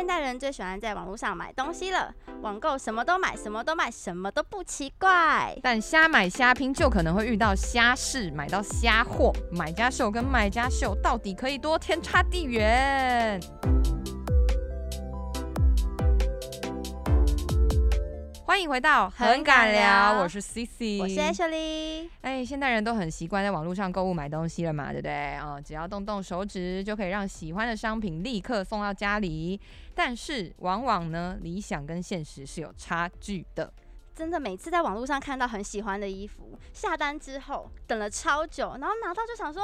现代人最喜欢在网络上买东西了，网购什么都买，什么都卖，什么都不奇怪。但瞎买瞎拼就可能会遇到瞎事，买到瞎货。买家秀跟卖家秀到底可以多天差地远？欢迎回到很敢聊，我是 CC，我是 Ashley。哎，现代人都很习惯在网络上购物买东西了嘛，对不对？哦，只要动动手指就可以让喜欢的商品立刻送到家里。但是往往呢，理想跟现实是有差距的。真的，每次在网络上看到很喜欢的衣服，下单之后等了超久，然后拿到就想说。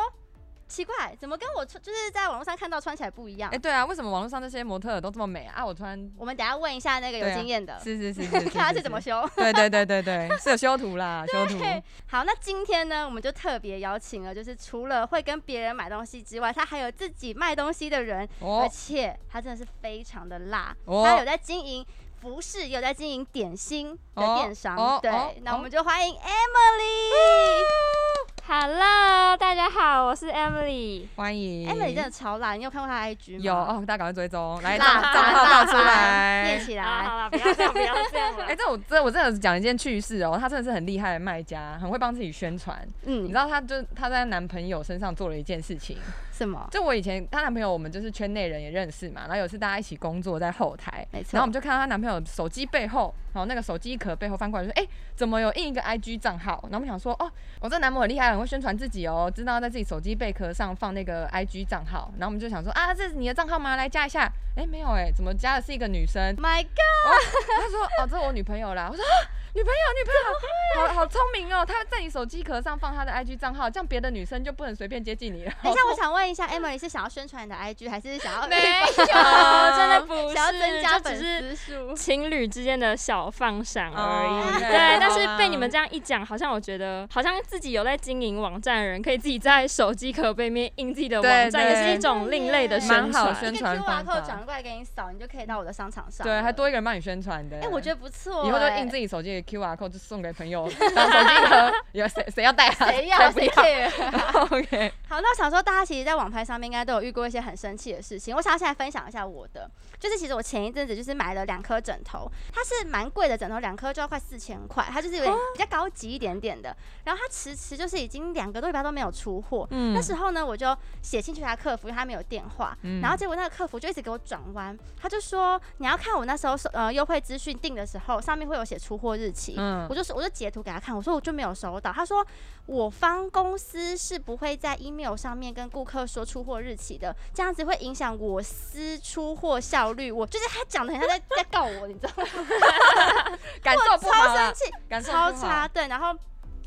奇怪，怎么跟我穿就是在网络上看到穿起来不一样？哎、欸，对啊，为什么网络上那些模特都这么美啊？我穿，我们等下问一下那个有经验的、啊，是是是，是，是，是，看他是怎么修。对对对对对，是有修图啦，修图。好，那今天呢，我们就特别邀请了，就是除了会跟别人买东西之外，他还有自己卖东西的人，哦、而且他真的是非常的辣，哦、他有在经营服饰，有在经营点心的电商。哦、对、哦，那我们就欢迎 Emily。哦 Hello，大家好，我是 Emily，欢迎。Emily 真的超辣，你有看过她 IG 吗？有哦，大家赶快追踪，来账账号报出来，念起来。好了，不要这样，不要这样。哎、欸，这我这我真的讲一件趣事哦，她真的是很厉害的卖家，很会帮自己宣传。嗯，你知道她就她在男朋友身上做了一件事情。什么？就我以前她男朋友，我们就是圈内人也认识嘛，然后有次大家一起工作在后台，没错，然后我们就看到她男朋友手机背后，然后那个手机壳背后翻过来说，哎、欸，怎么有印一个 IG 账号？然后我们想说，哦，我这男朋友很厉害，很会宣传自己哦，知道在自己手机背壳上放那个 IG 账号，然后我们就想说，啊，这是你的账号吗？来加一下。哎、欸，没有哎、欸，怎么加的是一个女生？My God！、哦、他说，哦，这是我女朋友啦。我说。女朋友，女朋友，好好聪明哦！他在你手机壳上放他的 IG 账号，这样别的女生就不能随便接近你了。等一下，我想问一下，Emily 是想要宣传你的 IG，还是想要没有？真的不是，想要增加粉丝数，情侣之间的小放闪而已。Oh, 对但是被你们这样一讲，好像我觉得，好像自己有在经营网站的人，可以自己在手机壳背面印自己的网站，也是一种另类的宣传。宣传方法。一个 QR code 转过来给你扫，你就可以到我的商场上。对，还多一个人帮你宣传的。哎、欸，我觉得不错、欸。以后就印自己手机的 QR code，就送给。朋友 当手机壳，有谁谁要带啊？谁要谁要？OK。好，那我想说，大家其实，在网拍上面应该都有遇过一些很生气的事情。我想要现在分享一下我的，就是其实我前一阵子就是买了两颗枕头，它是蛮贵的枕头，两颗就要快四千块，它就是有点比较高级一点点的。然后它迟迟就是已经两个多礼拜都没有出货。嗯。那时候呢，我就写信去他客服，因为他没有电话。嗯。然后结果那个客服就一直给我转弯，他就说你要看我那时候呃优惠资讯订的时候，上面会有写出货日期。嗯。我就是我就截图给他看，我说我就没有收到。他说我方公司是不会在 email 上面跟顾客说出货日期的，这样子会影响我司出货效率。我就是他讲的很像在在告我，你知道吗？感受不好，超生气，超差。对，然后。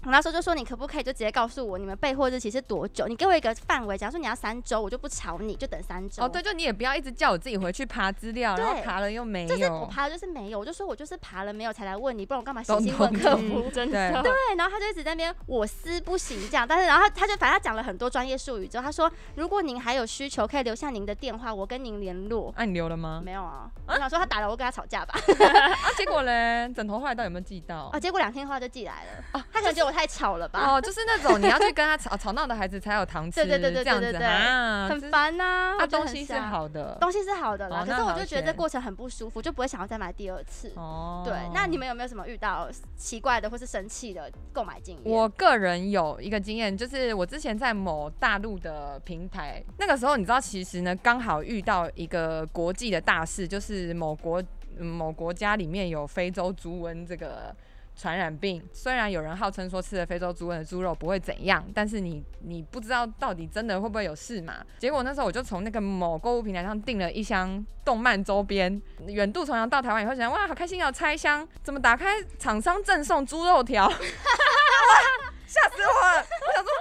我那时候就说，你可不可以就直接告诉我你们备货日期是多久？你给我一个范围，假如说你要三周，我就不吵你，就等三周。哦，对，就你也不要一直叫我自己回去爬资料，然后爬了又没有。就是我爬了就是没有，我就说我就是爬了没有才来问你，不然我干嘛写信问客服？真的。对，然后他就一直在那边我司不行这样，但是然后他就反正他讲了很多专业术语之后，他说如果您还有需求，可以留下您的电话，我跟您联络。那、啊、你留了吗？没有啊。我想说他打了，我跟他吵架吧。啊，结果嘞，枕头后来到底有没有寄到？啊，结果两天后就寄来了。啊，他可能觉得我太吵了吧。哦，就是那种你要去跟他吵吵闹的孩子才有糖吃，对对对对，这样子啊，很烦呐、啊。他、啊、东西是好的，东西是好的啦，哦、可是我就觉得这过程很不舒服，就不会想要再买第二次。哦，对，那你们有没有什么遇到奇怪的或是生气的购买经验？我个人有一个经验，就是我之前在某大陆的平台，那个时候你知道，其实呢刚好遇到一个国际的大事，就是某国、嗯、某国家里面有非洲猪瘟这个。传染病，虽然有人号称说吃了非洲猪瘟的猪肉不会怎样，但是你你不知道到底真的会不会有事嘛？结果那时候我就从那个某购物平台上订了一箱动漫周边，远渡重洋到台湾以后想哇好开心要拆箱，怎么打开厂商赠送猪肉条，吓死我了！我想说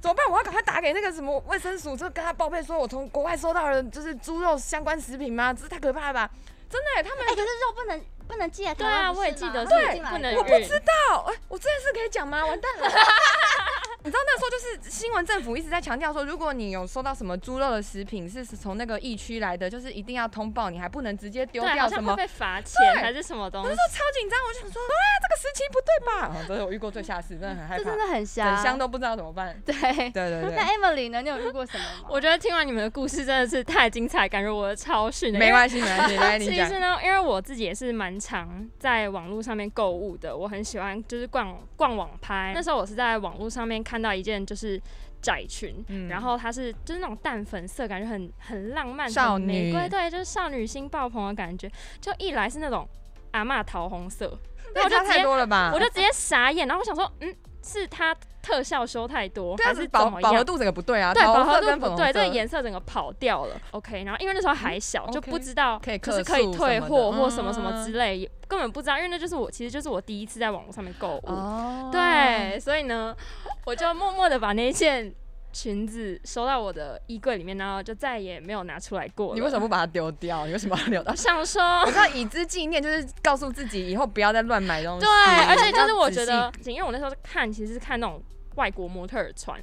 怎么办？我要赶快打给那个什么卫生署，就跟他报备说我从国外收到了就是猪肉相关食品吗？这太可怕了吧！真的、欸，他们、欸、可是肉不能。不能寄啊！对啊，我也记得是对，不能。我不知道，哎、欸，我这件事可以讲吗？完蛋了！你知道那时候就是新闻政府一直在强调说，如果你有收到什么猪肉的食品是从那个疫区来的，就是一定要通报，你还不能直接丢掉什么，会被罚钱还是什么东西？我就说超紧张，我就想说，啊，这个时期不对吧？这是我遇过最吓事，真的很害怕，这真的很香，很香都不知道怎么办。对对对对。那 Emily 呢？你有遇过什么吗？我觉得听完你们的故事真的是太精彩，感觉我的超逊。没关系，没关系，来你讲。其实呢，因为我自己也是蛮常在网络上面购物的，我很喜欢就是逛逛网拍。那时候我是在网络上面看到一件就是窄裙，嗯、然后它是就是那种淡粉色，感觉很很浪漫、少女玫瑰，对，就是少女心爆棚的感觉。就一来是那种阿嬷桃红色，那我就太多了吧？我就直接傻眼，然后我想说，嗯，是它。特效修太多，还是饱饱和度整个不对啊？对，饱和度不对，这个颜色整个跑掉了。OK，然后因为那时候还小，就不知道可是可以退货或什么什么之类，根本不知道，因为那就是我其实就是我第一次在网络上面购物。对，所以呢，我就默默的把那件裙子收到我的衣柜里面，然后就再也没有拿出来过。你为什么不把它丢掉？你为什么要留到？想说，我知道以资纪念，就是告诉自己以后不要再乱买东西。对，而且就是我觉得，因为我那时候看，其实是看那种。外国模特儿穿，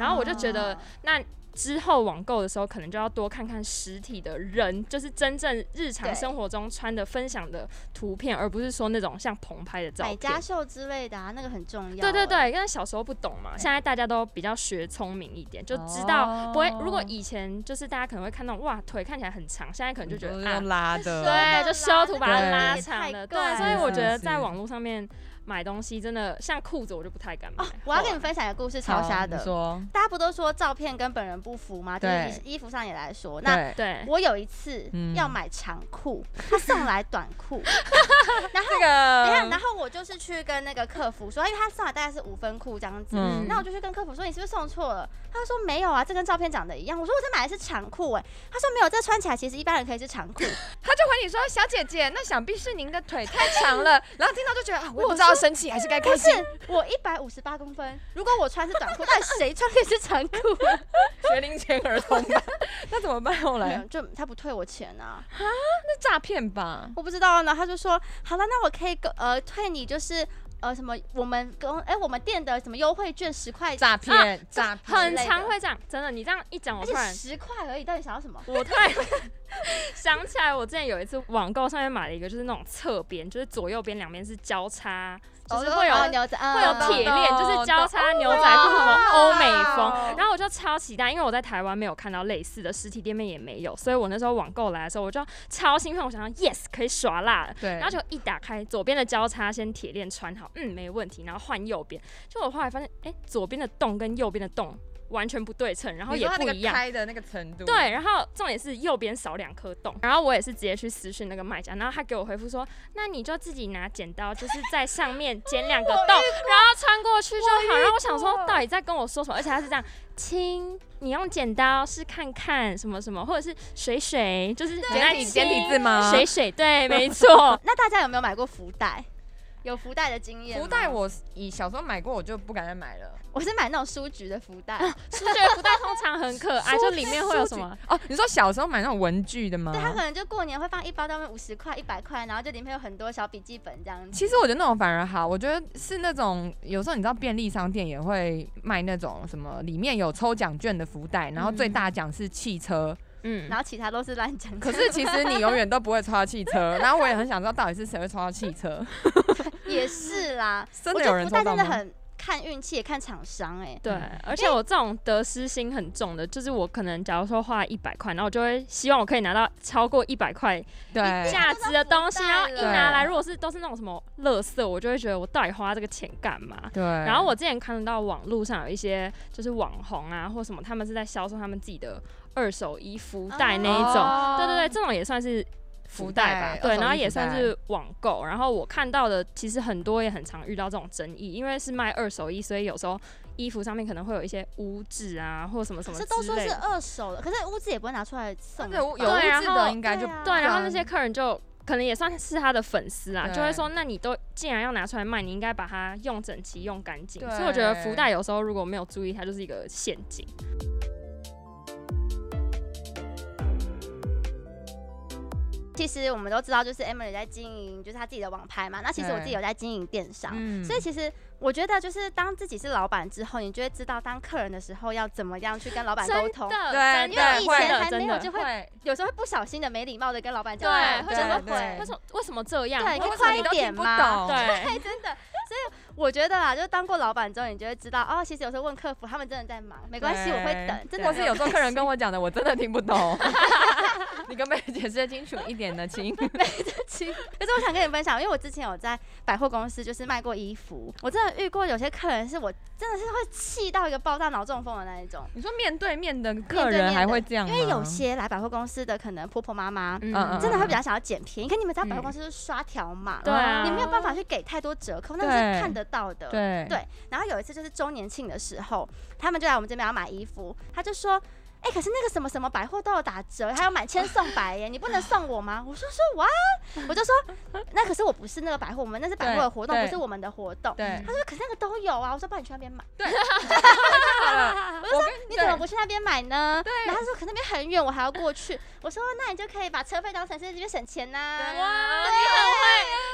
然后我就觉得，那之后网购的时候，可能就要多看看实体的人，就是真正日常生活中穿的分享的图片，而不是说那种像棚拍的照片。百家秀之类的啊，那个很重要。对对对，因为小时候不懂嘛，现在大家都比较学聪明一点，就知道不会。如果以前就是大家可能会看到哇，腿看起来很长，现在可能就觉得啊，拉的，对，就修图把它拉长了。对，所以我觉得在网络上面。买东西真的像裤子，我就不太敢买。我要跟你们分享一个故事，超瞎的。说，大家不都说照片跟本人不符吗？就是衣服上也来说。那对，我有一次要买长裤，他送来短裤。然后，这个，然后我就是去跟那个客服说，因为他送来大概是五分裤这样子。那我就去跟客服说，你是不是送错了？他说没有啊，这跟照片长得一样。我说我这买的是长裤哎。他说没有，这穿起来其实一般人可以是长裤。他就回你说，小姐姐，那想必是您的腿太长了。然后听到就觉得啊，我不知道。生气还是该开心？不是，我一百五十八公分，如果我穿是短裤，但谁穿的是长裤？学龄前儿童，那怎么办？后来就他不退我钱啊？啊，那诈骗吧？我不知道呢。他就说好了，那我可以呃退你，就是呃什么我们公哎我们店的什么优惠券十块？诈骗诈骗，很常会这样，真的。你这样一讲，我突然十块而已，到底想要什么？我突然想起来，我之前有一次网购上面买了一个，就是那种侧边，就是左右边两边是交叉。就是会有牛仔，会有铁链，就是交叉牛仔裤什么欧美风，然后我就超期待，因为我在台湾没有看到类似的实体店面也没有，所以我那时候网购来的时候，我就超兴奋，我想要 yes 可以耍辣了，对，然后就一打开左边的交叉先铁链穿好，嗯没问题，然后换右边，就我后来发现，哎，左边的洞跟右边的洞。完全不对称，然后也不一样。开的那个程度。对，然后重点是右边少两颗洞，然后我也是直接去私讯那个卖家，然后他给我回复说，那你就自己拿剪刀，就是在上面剪 两个洞，然后穿过去就好。然后我想说，到底在跟我说什么？而且他是这样，亲，你用剪刀试看看什么什么，或者是水水，就是简体简体字吗？水水，对，没错。那大家有没有买过福袋？有福袋的经验？福袋我以小时候买过，我就不敢再买了。我是买那种书局的福袋，书局的福袋通常很可爱，就里面会有什么？哦，你说小时候买那种文具的吗？对，他可能就过年会放一包，大概五十块、一百块，然后就里面有很多小笔记本这样子。其实我觉得那种反而好，我觉得是那种有时候你知道便利商店也会卖那种什么，里面有抽奖券的福袋，然后最大奖是汽车，嗯，然后其他都是乱讲。可是其实你永远都不会抽到汽车，然后我也很想知道到底是谁会抽到汽车。也是啦，真的有人抽到吗？看运气也看厂商哎、欸，对，而且我这种得失心很重的，就是我可能假如说花一百块，然后我就会希望我可以拿到超过一百块价值的东西，然后一拿来，如果是都是那种什么垃圾，我就会觉得我到底花这个钱干嘛？对。然后我之前看到网络上有一些就是网红啊或什么，他们是在销售他们自己的二手衣服袋那一种，哦、对对对，这种也算是。福袋吧，对，然后也算是网购。然后我看到的，其实很多也很常遇到这种争议，因为是卖二手衣，所以有时候衣服上面可能会有一些污渍啊，或什么什么。这都说是二手的，可是污渍也不会拿出来送。有污渍的应该就对，然后那些客人就可能也算是他的粉丝啊，就会说，那你都既然要拿出来卖，你应该把它用整齐、用干净。所以我觉得福袋有时候如果没有注意，它就是一个陷阱。其实我们都知道，就是 Emily 在经营，就是他自己的网拍嘛。那其实我自己有在经营电商，所以其实我觉得，就是当自己是老板之后，你就会知道当客人的时候要怎么样去跟老板沟通。对，因为以前还没有，就会有时候会不小心的、没礼貌的跟老板讲。对，会怎么会？为什么为什么这样？对，你快一点嘛。对，真的。我觉得啦，就当过老板之后，你就会知道哦。其实有时候问客服，他们真的在忙，没关系，我会等。真的是有时候客人跟我讲的，我真的听不懂。你可不可以解释清楚一点呢？亲，没得亲。可是我想跟你分享，因为我之前有在百货公司就是卖过衣服，我真的遇过有些客人是我真的是会气到一个爆炸脑中风的那一种。你说面对面的客人还会这样？因为有些来百货公司的可能婆婆妈妈，嗯，真的会比较想要捡便宜。可你们知道百货公司是刷条码，对啊，你没有办法去给太多折扣，那是看得到的。对对。然后有一次就是周年庆的时候，他们就来我们这边要买衣服，他就说。哎、欸，可是那个什么什么百货都有打折，还有买千送百耶，你不能送我吗？我说说哇，我就说那可是我不是那个百货，我们那是百货的活动，不是我们的活动。对，他说可是那个都有啊，我说不然你去那边买。对，我就说你怎么不去那边买呢？对，然后他说可那边很远，我还要过去。我说那你就可以把车费当成是这边省钱呐、啊。哇，你很会，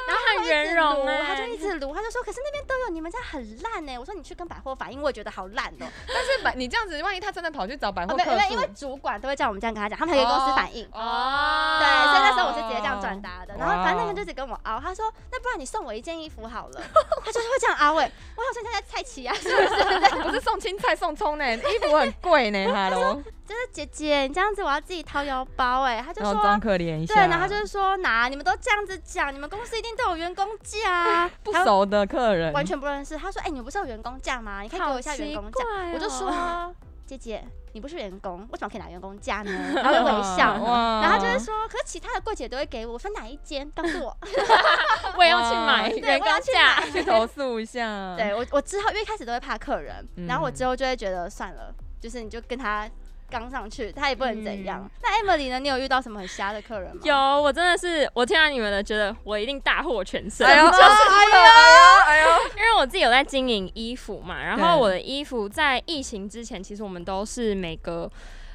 然后很圆融，他就一直撸，他就说可是那边都有，你们家很烂呢。我说你去跟百货反映，我也觉得好烂哦。但是百你这样子，万一他真的跑去找百货客。对，因为主管都会叫我们这样跟他讲，他们还给公司反映。哦。对，所以那时候我是直接这样转达的。然后反正那天就只跟我凹，他说：“那不然你送我一件衣服好了。” 他就是会这样凹哎。我好像现在菜奇啊，是不是？不是送青菜送葱呢，衣服很贵呢，哈喽。就是姐姐，你这样子我要自己掏腰包哎。他就说装可怜一下。对，然后他就是说，拿你们都这样子讲，你们公司一定都有员工价。不熟的客人。完全不认识。他说：“哎，你不是有员工价吗？你可以给我一下员工价。”我就说：“姐姐。”你不是员工，为什么可以拿员工价呢？然后就微笑，然后就是说，可是其他的柜姐都会给我，我说哪一间告诉我，我也要去买员工价，去投诉一下。对我，我之后因为一开始都会怕客人，然后我之后就会觉得算了，就是你就跟他。刚上去，他也不能怎样。嗯、那 Emily 呢？你有遇到什么很瞎的客人吗？有，我真的是，我听完你们的，觉得我一定大获全胜。哎呦，就是、哎呦，哎呦，因为我自己有在经营衣服嘛，然后我的衣服在疫情之前，其实我们都是每隔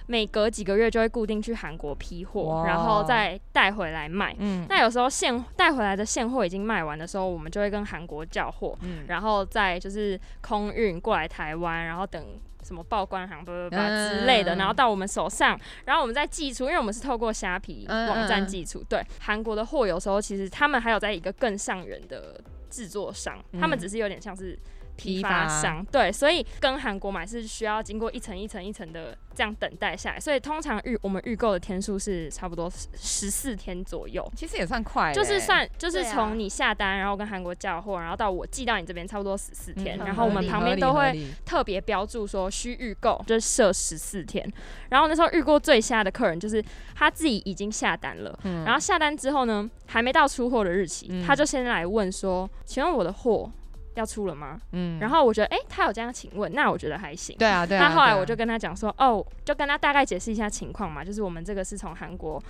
每隔几个月就会固定去韩国批货，哇然后再带回来卖。嗯，那有时候现带回来的现货已经卖完的时候，我们就会跟韩国叫货，嗯，然后再就是空运过来台湾，然后等。什么报关行不不不之类的，然后到我们手上，然后我们再寄出，因为我们是透过虾皮网站寄出。对，韩国的货有时候其实他们还有在一个更上人的制作商，他们只是有点像是。批发商对，所以跟韩国买是需要经过一层一层一层的这样等待下来，所以通常预我们预购的天数是差不多十四天左右，其实也算快，就是算就是从你下单，然后跟韩国交货，然后到我寄到你这边，差不多十四天。嗯、然后我们旁边都会特别标注说需预购，就是设十四天。然后那时候遇过最瞎的客人，就是他自己已经下单了，嗯、然后下单之后呢，还没到出货的日期，嗯、他就先来问说：“请问我的货？”要出了吗？嗯，然后我觉得，哎、欸，他有这样请问，那我觉得还行。对啊，对啊。那后来我就跟他讲说，啊、哦，就跟他大概解释一下情况嘛，就是我们这个是从韩国，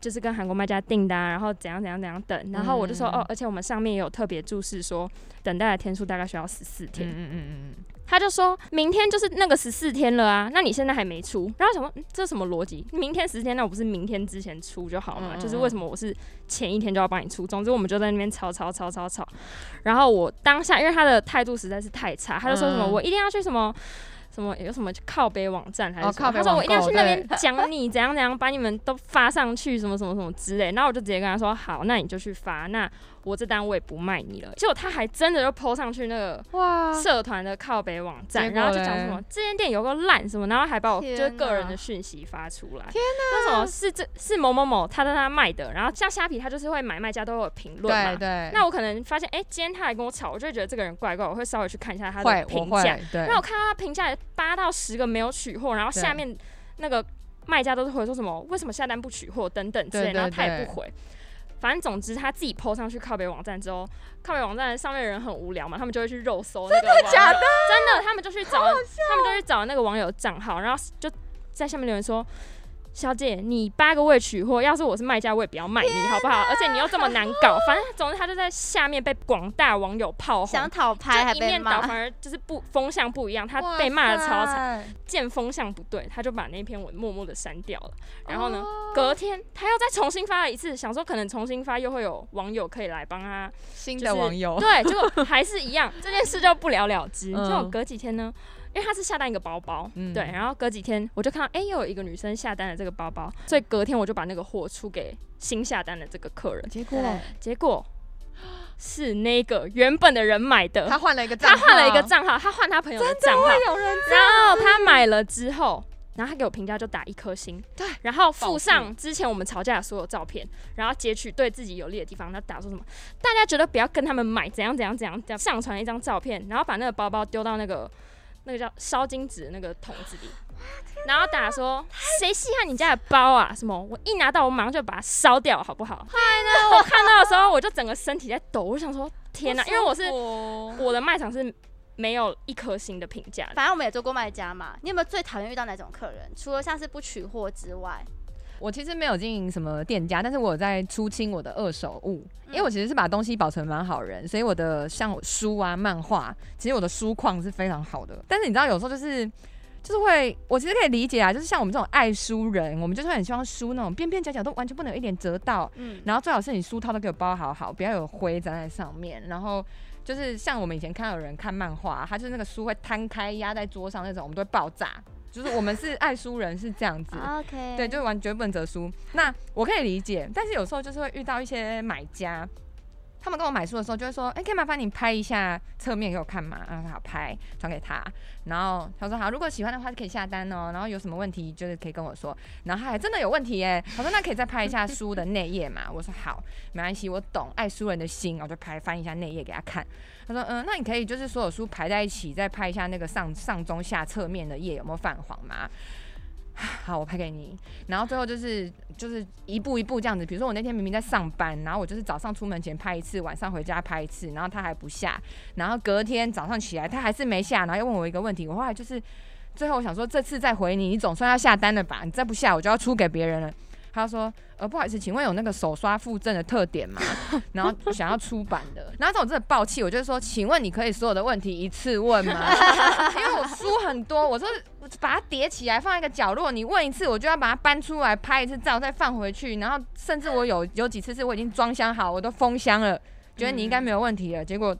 就是跟韩国卖家订单，然后怎样怎样怎样等。然后我就说，嗯、哦，而且我们上面也有特别注释说，等待的天数大概需要十四天。嗯嗯嗯嗯。他就说明天就是那个十四天了啊，那你现在还没出，然后想说、嗯、这是什么逻辑？明天十四天，那我不是明天之前出就好了嘛？嗯嗯就是为什么我是前一天就要帮你出？总之我们就在那边吵吵吵吵吵，然后我当下因为他的态度实在是太差，他就说什么、嗯、我一定要去什么。什么有什么靠背网站还是什么？他说我一定要去那边讲你怎样怎样，把你们都发上去，什么什么什么之类。然后我就直接跟他说好，那你就去发，那我这单我也不卖你了。结果他还真的就 po 上去那个哇社团的靠北网站，然后就讲什么这间店有个烂什么，然后还把我就是个人的讯息发出来。天哪！说什么是这是某某某他在那卖的，然后像虾皮他就是会买卖家都有评论嘛。对对。那我可能发现哎、欸，今天他来跟我吵，我就会觉得这个人怪怪，我会稍微去看一下他的评价。对。那我看他评价。八到十个没有取货，然后下面那个卖家都是回说什么为什么下单不取货等等之类，然后他也不回。反正总之他自己 po 上去靠北网站之后，靠北网站上面的人很无聊嘛，他们就会去肉搜那个网友。真的假的？真的，他们就去找，他们就去找那个网友账号，然后就在下面留言说。小姐，你八个位取货，要是我是卖家，我也不要卖你，好不好？而且你又这么难搞，反正总之他就在下面被广大网友炮轰，想讨拍，就一面倒，反而就是不风向不一样，他被骂的超惨，见风向不对，他就把那篇文默默的删掉了。然后呢，隔天他又再重新发了一次，想说可能重新发又会有网友可以来帮他新的网友，对，结果还是一样，这件事就不了了之。结果隔几天呢？因为他是下单一个包包，嗯、对，然后隔几天我就看到，哎、欸，又有一个女生下单了这个包包，所以隔天我就把那个货出给新下单的这个客人。结果，结果是那个原本的人买的，他换了一个账号，他换了一个账号，他换他朋友的账号。然后他买了之后，然后他给我评价就打一颗星，对，然后附上之前我们吵架的所有照片，然后截取对自己有利的地方，他打说什么，大家觉得不要跟他们买，怎样怎样怎样上传一张照片，然后把那个包包丢到那个。那个叫烧金纸的那个桶子里，然后打说谁稀罕你家的包啊？什么？我一拿到我马上就把它烧掉，好不好？快呢！我看到的时候我就整个身体在抖，我想说天哪！因为我是我的卖场是没有一颗星的评价。反正我们也做过卖家嘛，你有没有最讨厌遇到哪种客人？除了像是不取货之外？我其实没有经营什么店家，但是我在出清我的二手物，因为我其实是把东西保存蛮好人，所以我的像书啊、漫画，其实我的书况是非常好的。但是你知道，有时候就是就是会，我其实可以理解啊，就是像我们这种爱书人，我们就是很希望书那种边边角角都完全不能有一点折到，嗯，然后最好是你书套都给我包好好，不要有灰粘在上面。然后就是像我们以前看到有人看漫画，他就是那个书会摊开压在桌上那种，我们都会爆炸。就是我们是爱书人，是这样子，OK，对，就完全不能折书。那我可以理解，但是有时候就是会遇到一些买家。他们跟我买书的时候，就会说：“哎、可以麻烦你拍一下侧面给我看吗？”然后好拍，传给他。然后他说：“好，如果喜欢的话，可以下单哦。然后有什么问题，就是可以跟我说。”然后他还真的有问题耶。他说：“那可以再拍一下书的内页嘛？”我说：“好，没关系，我懂爱书人的心。”我就拍翻一下内页给他看。他说：“嗯，那你可以就是所有书排在一起，再拍一下那个上上中下侧面的页有没有泛黄吗？” 好，我拍给你。然后最后就是就是一步一步这样子。比如说我那天明明在上班，然后我就是早上出门前拍一次，晚上回家拍一次，然后他还不下。然后隔天早上起来他还是没下，然后又问我一个问题。我后来就是最后我想说这次再回你，你总算要下单了吧？你再不下我就要出给别人了。他说：“呃，不好意思，请问有那个手刷附赠的特点吗？然后想要出版的。然后这种真的爆气，我就说，请问你可以所有的问题一次问吗？因为我书很多，我说把它叠起来放在一个角落，你问一次我就要把它搬出来拍一次照再放回去。然后甚至我有有几次是我已经装箱好，我都封箱了，觉得你应该没有问题了，结果。”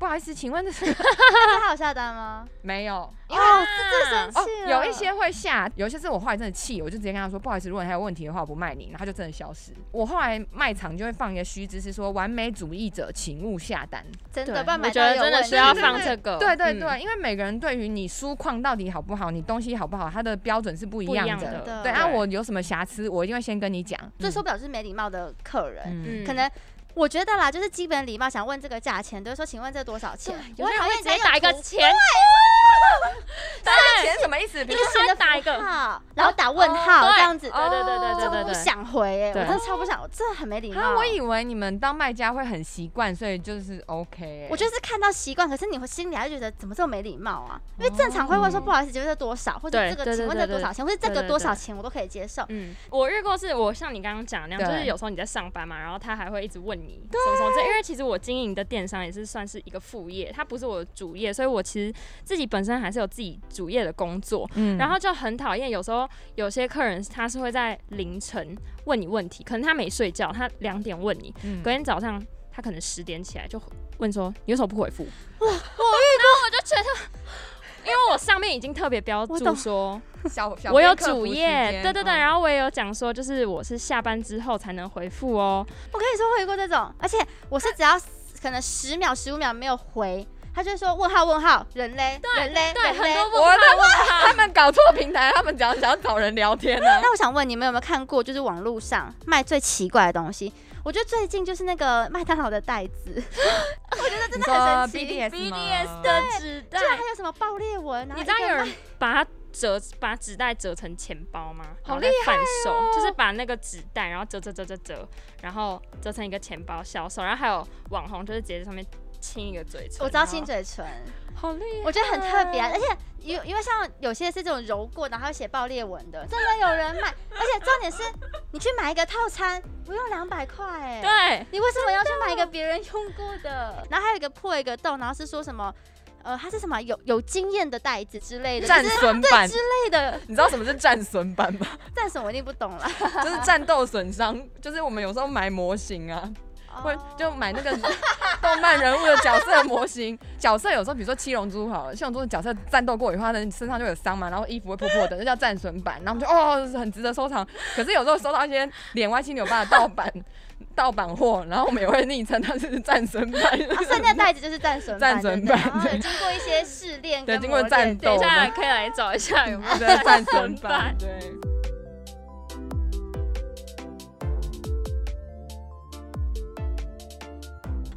不好意思，请问这 是他有下单吗？没有，哦，是最生气了。有一些会下，有一些是我后来真的气，我就直接跟他说，不好意思，如果你还有问题的话，我不卖你，然后他就真的消失。我后来卖场就会放一个须知，是说完美主义者请勿下单。真的，我觉得真的需要放这个。对对对，因为每个人对于你书况到底好不好，你东西好不好，他的标准是不一样的。对啊，我有什么瑕疵，我一定会先跟你讲。最受不了是没礼貌的客人，可能。我觉得啦，就是基本礼貌，想问这个价钱，都是说，请问这多少钱？我讨厌直接打一个钱。打钱什么意思？比如说先打一个号，然后打问号这样子。对对对对对对，不想回哎，我真的超不想，真的很没礼貌。我以为你们当卖家会很习惯，所以就是 OK。我就是看到习惯，可是你会心里还是觉得怎么这么没礼貌啊？因为正常会问说不好意思，请问这多少？或者这个请问这多少钱？或者这个多少钱我都可以接受。嗯，我遇过是我像你刚刚讲那样，就是有时候你在上班嘛，然后他还会一直问你什么什么这，因为其实我经营的电商也是算是一个副业，它不是我的主业，所以我其实自己本身还是有自己。主业的工作，嗯，然后就很讨厌。有时候有些客人他是会在凌晨问你问题，可能他没睡觉，他两点问你，嗯、隔天早上他可能十点起来就问说你为什么不回复？哇，我遇到我就觉得，因为我上面已经特别标注说小小我有主业，对对对，然后我也有讲说就是我是下班之后才能回复哦。我跟你说回过这种，而且我是只要可能十秒十五秒没有回。他就说问号问号人嘞，对人嘞，对，很多问号问号，他们搞错平台，他们只要想要找人聊天呢。那我想问你们有没有看过，就是网络上卖最奇怪的东西？我觉得最近就是那个麦当劳的袋子，我觉得真的很神奇。BDS 的纸袋，居然还有什么爆裂纹？你知道有人把它折，把纸袋折成钱包吗？好厉害哦！就是把那个纸袋，然后折折折折折，然后折成一个钱包销售。然后还有网红就是直接在上面。亲一个嘴唇。我知道亲嘴唇，好厉害，我觉得很特别，而且因因为像有些是这种揉过，然后写爆裂纹的，真的有人买，而且重点是你去买一个套餐不用两百块，哎，对，你为什么要去买一个别人用过的？然后还有一个破一个洞，然后是说什么？呃，它是什么？有有经验的袋子之类的，战损版之类的。你知道什么是战损版吗？战损我一定不懂了，就是战斗损伤，就是我们有时候买模型啊，会、oh. 就买那个 动漫人物的角色的模型。角色有时候比如说七龙珠好了，七龙珠的角色战斗过以后，他的身上就有伤嘛，然后衣服会破破的，那叫战损版。然后我们就哦，很值得收藏。可是有时候收到一些脸歪七扭八的盗版。盗版货，然后我们也会昵称它是战损版。啊，剩下袋子就是战损战损版，然后有经过一些试炼，对，经过战斗，等一下可以来找一下有没有战损版。对。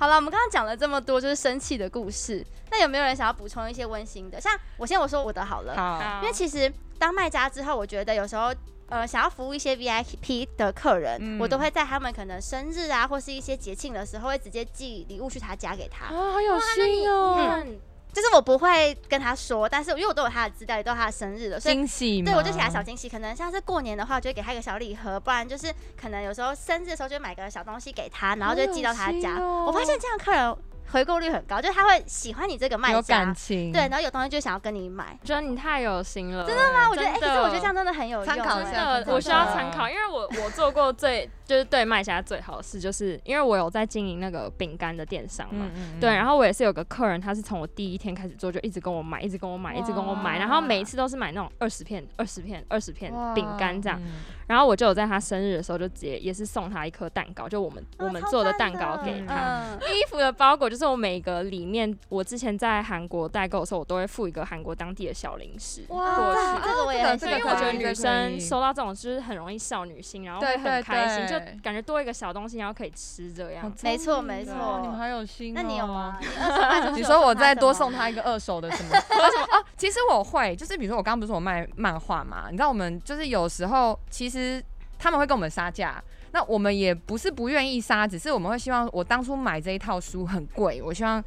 好了，我们刚刚讲了这么多就是生气的故事，那有没有人想要补充一些温馨的？像我先我说我的好了，好，因为其实当卖家之后，我觉得有时候。呃，想要服务一些 VIP 的客人，嗯、我都会在他们可能生日啊，或是一些节庆的时候，会直接寄礼物去他家给他。哦，好有心哦。嗯，就是我不会跟他说，但是因为我都有他的资料，也都有他的生日的，所以惊喜。对，我就给他小惊喜。可能像是过年的话，我就会给他一个小礼盒，不然就是可能有时候生日的时候就买个小东西给他，然后就寄到他家。哦、我发现这样客人。回购率很高，就是他会喜欢你这个卖家，有感情，对，然后有东西就想要跟你买，觉得你太有心了，真的吗？我觉得，哎，其实我觉得这样真的很有用，参考一下，我需要参考，因为我我做过最 就是对卖家最好的事，就是因为我有在经营那个饼干的电商嘛，对，然后我也是有个客人，他是从我第一天开始做，就一直跟我买，一直跟我买，一直跟我买，然后每一次都是买那种二十片、二十片、二十片饼干这样。然后我就有在他生日的时候就直接也是送他一颗蛋糕，就我们我们做的蛋糕给他。衣服的包裹就是我每个里面，我之前在韩国代购的时候，我都会附一个韩国当地的小零食过去。这个我也很，因为我觉得女生收到这种就是很容易少女心，然后会很开心，就感觉多一个小东西，然后可以吃这样。没错没错，你们好有心。那你有吗？你说 我再多送他一个二手的什么？啊，其实我会，就是比如说我刚刚不是我卖漫画嘛，你知道我们就是有时候其实。他们会跟我们杀价，那我们也不是不愿意杀，只是我们会希望，我当初买这一套书很贵，我希望。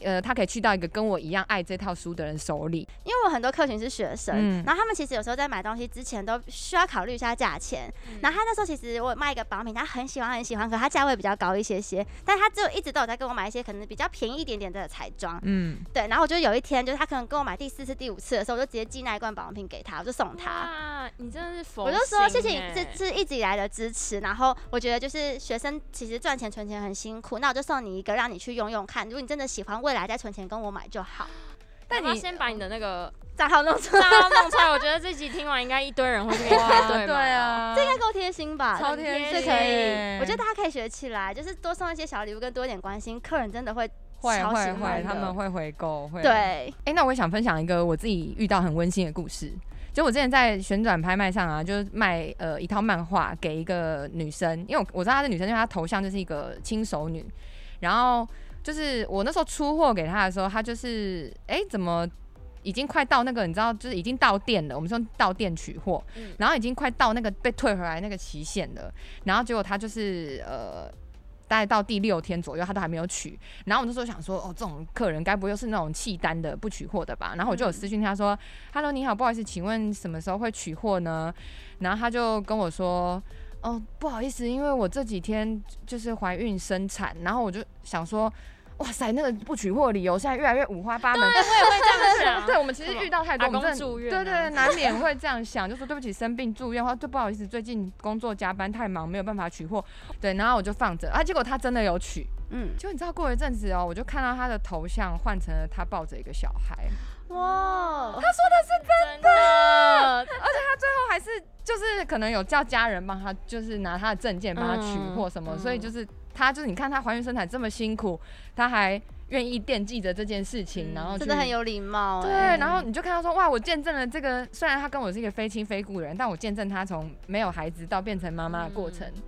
呃，他可以去到一个跟我一样爱这套书的人手里，因为我很多客群是学生，嗯、然后他们其实有时候在买东西之前都需要考虑一下价钱。嗯、然后他那时候其实我卖一个保品，他很喜欢很喜欢，可他价位比较高一些些，但他就一直都有在跟我买一些可能比较便宜一点点的彩妆。嗯，对。然后我就有一天，就是他可能跟我买第四次、第五次的时候，我就直接寄那一罐保养品给他，我就送他。啊，你真的是佛，我就说谢谢你这这一直以来的支持。然后我觉得就是学生其实赚钱存钱很辛苦，那我就送你一个让你去用用看，如果你真的喜欢，未来再存钱跟我。买就好，但你要先把你的那个账号弄出来，账号弄出来。我觉得这集听完，应该一堆人会给你排队。对啊，这应该够贴心吧？超贴心，可以。我觉得大家可以学起来，就是多送一些小礼物，跟多一点关心，客人真的会会会会，他们会回购。会。对，哎，那我也想分享一个我自己遇到很温馨的故事。就我之前在旋转拍卖上啊，就是卖呃一套漫画给一个女生，因为我我知道她是女生，因为她头像就是一个轻熟女，然后。就是我那时候出货给他的时候，他就是哎、欸，怎么已经快到那个你知道，就是已经到店了。我们说到店取货，嗯、然后已经快到那个被退回来那个期限了。然后结果他就是呃，大概到第六天左右，他都还没有取。然后我那时候想说，哦，这种客人该不会又是那种弃单的不取货的吧？然后我就有私讯他说：“Hello，、嗯、你好，不好意思，请问什么时候会取货呢？”然后他就跟我说：“哦，不好意思，因为我这几天就是怀孕生产。”然后我就想说。哇塞，那个不取货理由现在越来越五花八门。对，我也会这样想。对，我们其实遇到太多，我们住院，对对，难免会这样想，就说对不起，生病住院，或者不好意思，最近工作加班太忙，没有办法取货。对，然后我就放着啊，结果他真的有取，嗯，就你知道过一阵子哦，我就看到他的头像换成了他抱着一个小孩。哇，他说的是真的，而且他最后还是就是可能有叫家人帮他，就是拿他的证件帮他取货什么，所以就是。她就是你看他怀孕生产这么辛苦，他还愿意惦记着这件事情，嗯、然后真的很有礼貌。对，然后你就看到说哇，我见证了这个，虽然他跟我是一个非亲非故的人，但我见证他从没有孩子到变成妈妈的过程。嗯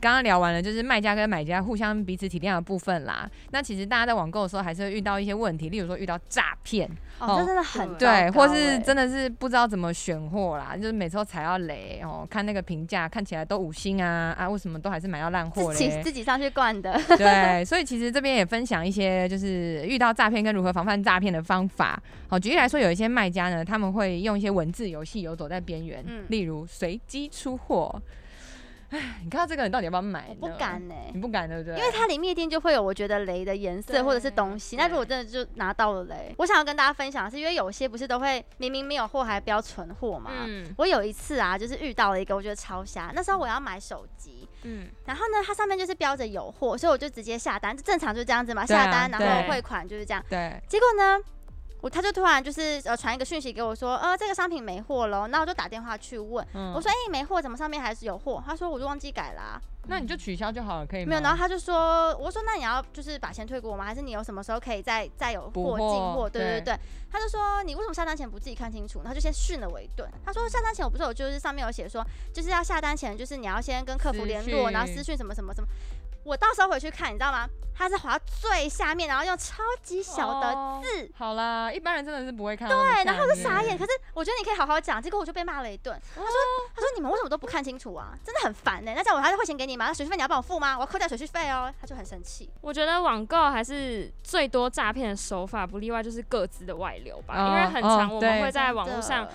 刚刚聊完了，就是卖家跟买家互相彼此体谅的部分啦。那其实大家在网购的时候，还是会遇到一些问题，例如说遇到诈骗，哦，这真的很对，或是真的是不知道怎么选货啦，就是每次都踩到雷哦。看那个评价看起来都五星啊啊，为什么都还是买到烂货嘞？自己自己上去灌的。对，所以其实这边也分享一些，就是遇到诈骗跟如何防范诈骗的方法。好，举例来说，有一些卖家呢，他们会用一些文字游戏游走在边缘，嗯，例如随机出货。哎，你看到这个，你到底要不要买？我不敢呢、欸，你不敢对不对？因为它里面一定就会有我觉得雷的颜色或者是东西。那如果真的就拿到了雷，我想要跟大家分享的是，因为有些不是都会明明没有货还标存货嘛。嗯。我有一次啊，就是遇到了一个我觉得超瞎。那时候我要买手机，嗯，然后呢，它上面就是标着有货，所以我就直接下单，就正常就这样子嘛，啊、下单然后汇款就是这样。对。结果呢？我他就突然就是呃传一个讯息给我说，呃这个商品没货了，那我就打电话去问，嗯、我说哎、欸、没货，怎么上面还是有货？他说我就忘记改啦、啊，那你就取消就好了，可以吗？没有，然后他就说，我说那你要就是把钱退给我吗？还是你有什么时候可以再再有货进货？对对对，对他就说你为什么下单前不自己看清楚？然后就先训了我一顿。他说下单前我不是有就是上面有写说就是要下单前就是你要先跟客服联络，然后私讯什么什么什么。我到时候回去看，你知道吗？他是滑到最下面，然后用超级小的字。哦、好啦，一般人真的是不会看。对，然后我就傻眼。可是我觉得你可以好好讲，结果我就被骂了一顿。他说：“他说你们为什么都不看清楚啊？真的很烦呢、欸。那这样我还是汇钱给你吗？那水费你要帮我付吗？我要扣掉水续费哦。”他就很生气。我觉得网购还是最多诈骗的手法，不例外就是各自的外流吧。哦、因为很常我们会在网络上，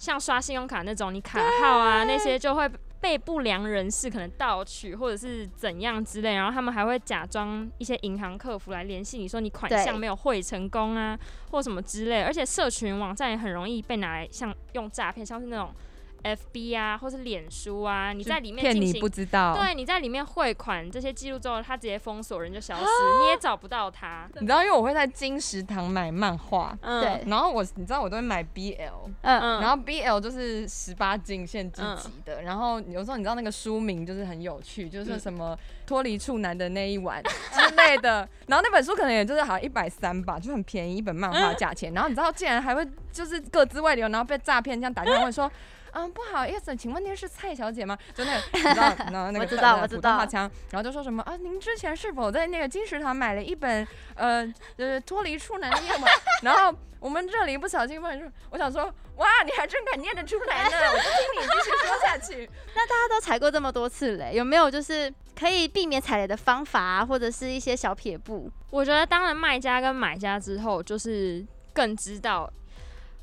像刷信用卡那种，你卡号啊那些就会。被不良人士可能盗取或者是怎样之类，然后他们还会假装一些银行客服来联系你说你款项没有汇成功啊，或什么之类，而且社群网站也很容易被拿来像用诈骗，像是那种。F B 啊，或是脸书啊，你在里面进行，你不知道，对，你在里面汇款这些记录之后，他直接封锁，人就消失，你也找不到他。你知道，因为我会在金石堂买漫画，对，然后我你知道我都会买 B L，嗯嗯，然后 B L 就是十八禁限制级的，然后有时候你知道那个书名就是很有趣，就是什么脱离处男的那一晚之类的，然后那本书可能也就是好像一百三吧，就很便宜一本漫画价钱，然后你知道竟然还会就是各自外流，然后被诈骗这样打电话问说。嗯，不好意思，请问您是蔡小姐吗？就那个，你知道，然后那个普通话腔，然后就说什么啊？您之前是否在那个金石堂买了一本呃呃脱离处男的业务？然后我们这里不小心问说，我想说，哇，你还真敢念得出来呢！我就听你继续说下去。那大家都踩过这么多次雷，有没有就是可以避免踩雷的方法啊，或者是一些小撇步？我觉得当了卖家跟买家之后，就是更知道。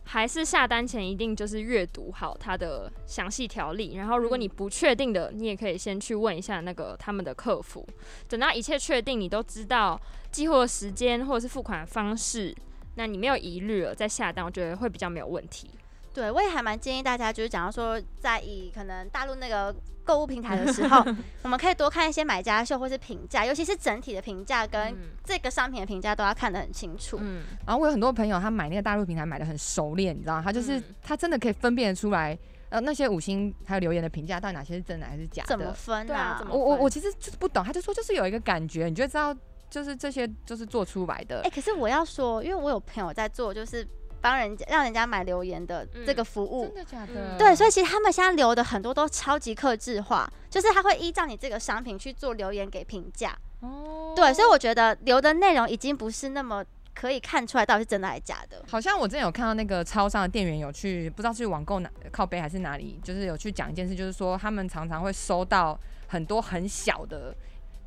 还是下单前一定就是阅读好它的详细条例，然后如果你不确定的，你也可以先去问一下那个他们的客服。等到一切确定，你都知道寄货时间或者是付款方式，那你没有疑虑了再下单，我觉得会比较没有问题。对，我也还蛮建议大家，就是讲到说，在以可能大陆那个购物平台的时候，我们可以多看一些买家秀或是评价，尤其是整体的评价跟这个商品的评价都要看得很清楚。嗯，然后我有很多朋友，他买那个大陆平台买的很熟练，你知道，他就是、嗯、他真的可以分辨得出来，呃，那些五星还有留言的评价到底哪些是真的还是假的？怎么分啊？我我我其实就是不懂，他就说就是有一个感觉，你就知道就是这些就是做出来的。哎、欸，可是我要说，因为我有朋友在做，就是。帮人家让人家买留言的这个服务，嗯、真的假的？对，所以其实他们现在留的很多都超级克制化，就是他会依照你这个商品去做留言给评价。哦，对，所以我觉得留的内容已经不是那么可以看出来到底是真的还是假的。好像我之前有看到那个超商的店员有去，不知道是网购哪靠背还是哪里，就是有去讲一件事，就是说他们常常会收到很多很小的。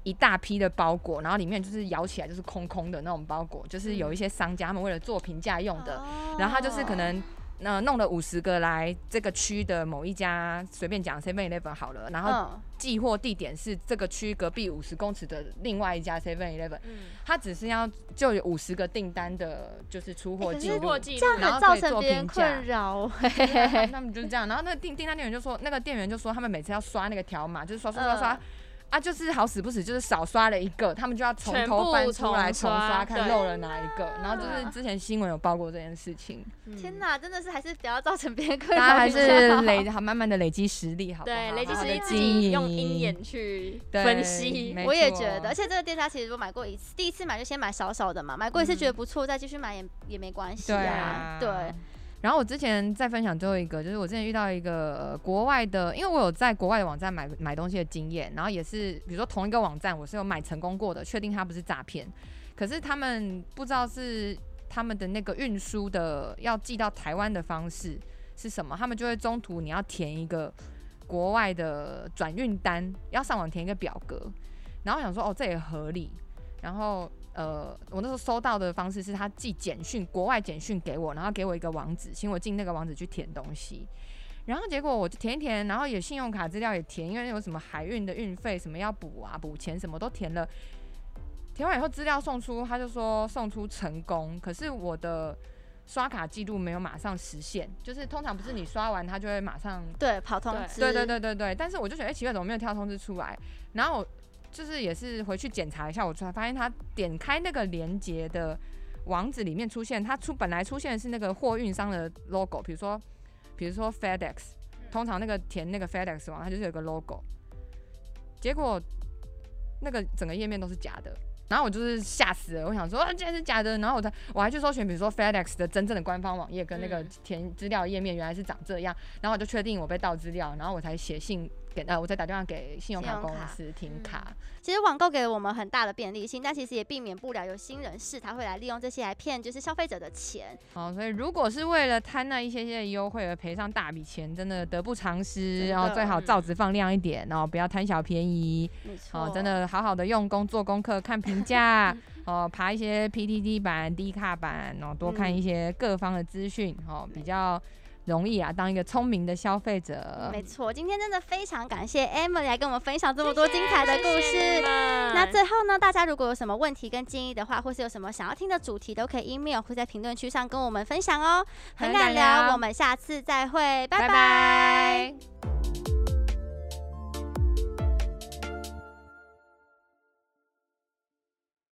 一大批的包裹，然后里面就是摇起来就是空空的那种包裹，就是有一些商家他们为了做平价用的，嗯、然后他就是可能呃弄了五十个来这个区的某一家随便讲 Seven Eleven 好了，然后寄货地点是这个区隔壁五十公尺的另外一家 Seven Eleven，他只是要就有五十个订单的，就是出货记录，这样会造成别人困扰。他们就是这样，然后那个订订单店员就说，那个店员就说他们每次要刷那个条码，就是刷刷刷刷。嗯啊，就是好死不死，就是少刷了一个，他们就要从头翻出来重刷，看漏了哪一个。然后就是之前新闻有报过这件事情。天哪，真的是还是不要造成别人困扰。大家还是累，好慢慢的累积实力，好不好？对，累积实力，自己用鹰眼去分析。我也觉得，而且这个店家其实我买过一次，第一次买就先买少少的嘛，买过一次觉得不错，再继续买也也没关系啊。对。然后我之前再分享最后一个，就是我之前遇到一个、国外的，因为我有在国外的网站买买东西的经验，然后也是比如说同一个网站，我是有买成功过的，确定它不是诈骗。可是他们不知道是他们的那个运输的要寄到台湾的方式是什么，他们就会中途你要填一个国外的转运单，要上网填一个表格，然后想说哦这也合理，然后。呃，我那时候收到的方式是他寄简讯，国外简讯给我，然后给我一个网址，请我进那个网址去填东西。然后结果我就填一填，然后也信用卡资料也填，因为有什么海运的运费什么要补啊，补钱什么都填了。填完以后资料送出，他就说送出成功，可是我的刷卡记录没有马上实现，就是通常不是你刷完他就会马上对跑通知，对对对对对。但是我就觉得，哎，奇怪，怎么没有跳通知出来？然后我。就是也是回去检查一下，我才发现他点开那个连接的网址里面出现，他出本来出现的是那个货运商的 logo，比如说比如说 FedEx，通常那个填那个 FedEx 网，它就是有个 logo，结果那个整个页面都是假的，然后我就是吓死了，我想说啊，竟然是假的，然后我才我还去搜寻，比如说 FedEx 的真正的官方网页跟那个填资料页面原来是长这样，然后我就确定我被盗资料，然后我才写信。给呃，我再打电话给信用卡公司停卡。嗯。其实网购给了我们很大的便利性，但其实也避免不了有新人士他会来利用这些来骗，就是消费者的钱。好，所以如果是为了贪那一些些优惠而赔上大笔钱，真的得不偿失。然后最好罩子放亮一点，然后不要贪小便宜。没错，真的好好的用功做功课，看评价，哦，爬一些 PTT 版、D 卡版，然后多看一些各方的资讯，哦，比较。容易啊，当一个聪明的消费者。没错，今天真的非常感谢 Emily 来跟我们分享这么多精彩的故事。谢谢。那最后呢，大家如果有什么问题跟建议的话，或是有什么想要听的主题，都可以 email 或在评论区上跟我们分享哦。很敢聊，我们下次再会，拜拜。拜拜。